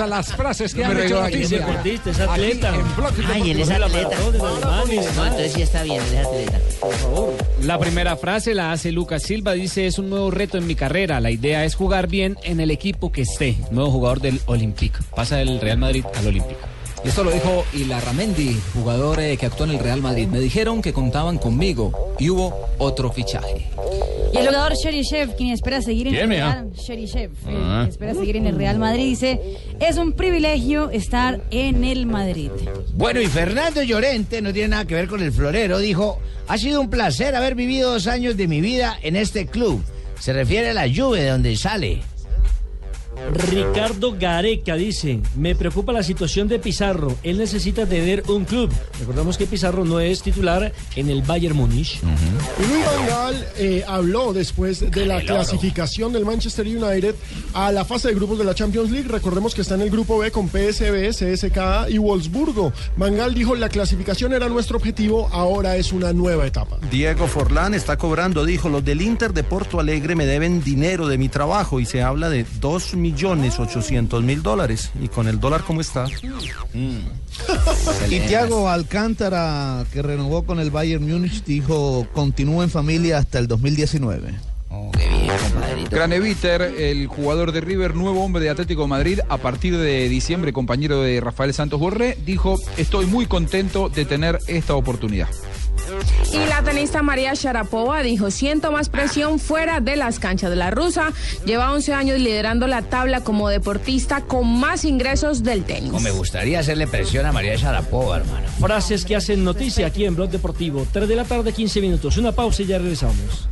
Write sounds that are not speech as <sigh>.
A las frases que han hecho noticia. es atleta. Aquí en Blog Ay, él es atleta. No, entonces sí está bien, él es atleta. Por favor. La primera frase la hace Lucas Silva, dice es un nuevo reto en mi carrera, la idea es jugar bien en el equipo que esté, nuevo jugador del Olympique, pasa del Real Madrid al Olympique. Y esto lo dijo Ilarramendi, jugador eh, que actuó en el Real Madrid. Me dijeron que contaban conmigo y hubo otro fichaje. Y el jugador Sherishev, quien espera seguir en ¿Quién, el? Real, Sherishev, eh, Ah. espera seguir en el Real Madrid, dice, es un privilegio estar en el Madrid. Bueno, y Fernando Llorente, no tiene nada que ver con el florero, dijo, ha sido un placer haber vivido dos años de mi vida en este club. Se refiere a la lluvia de donde sale. Ricardo Gareca dice, me preocupa la situación de Pizarro, él necesita tener un club. Recordamos que Pizarro no es titular en el Bayern Múnich. Y Luis Van Gaal eh, habló después de la clasificación del Manchester United a la fase de grupos de la Champions League. Recordemos que está en el grupo B con PSV, CSKA y Wolfsburgo. Van Gaal dijo la clasificación era nuestro objetivo, ahora es una nueva etapa. Diego Forlán está cobrando, dijo, los del Inter de Porto Alegre me deben dinero de mi trabajo y se habla de 2 millones 800 mil dólares. Y con el dólar como está. <laughs> Y Thiago Alcántara, que renovó con el Bayern Múnich, dijo, continúa en familia hasta el 2019. Graneviter, el jugador de River, nuevo hombre de Atlético de Madrid, a partir de diciembre, compañero de Rafael Santos Borré, dijo, estoy muy contento de tener esta oportunidad. Y la tenista María Sharapova dijo, siento más presión fuera de las canchas de la rusa. Lleva 11 años liderando la tabla como deportista con más ingresos del tenis. me gustaría hacerle presión a María Sharapova, hermano. Frases que hacen noticia aquí en Blog Deportivo. 3 de la tarde, 15 minutos. Una pausa y ya regresamos.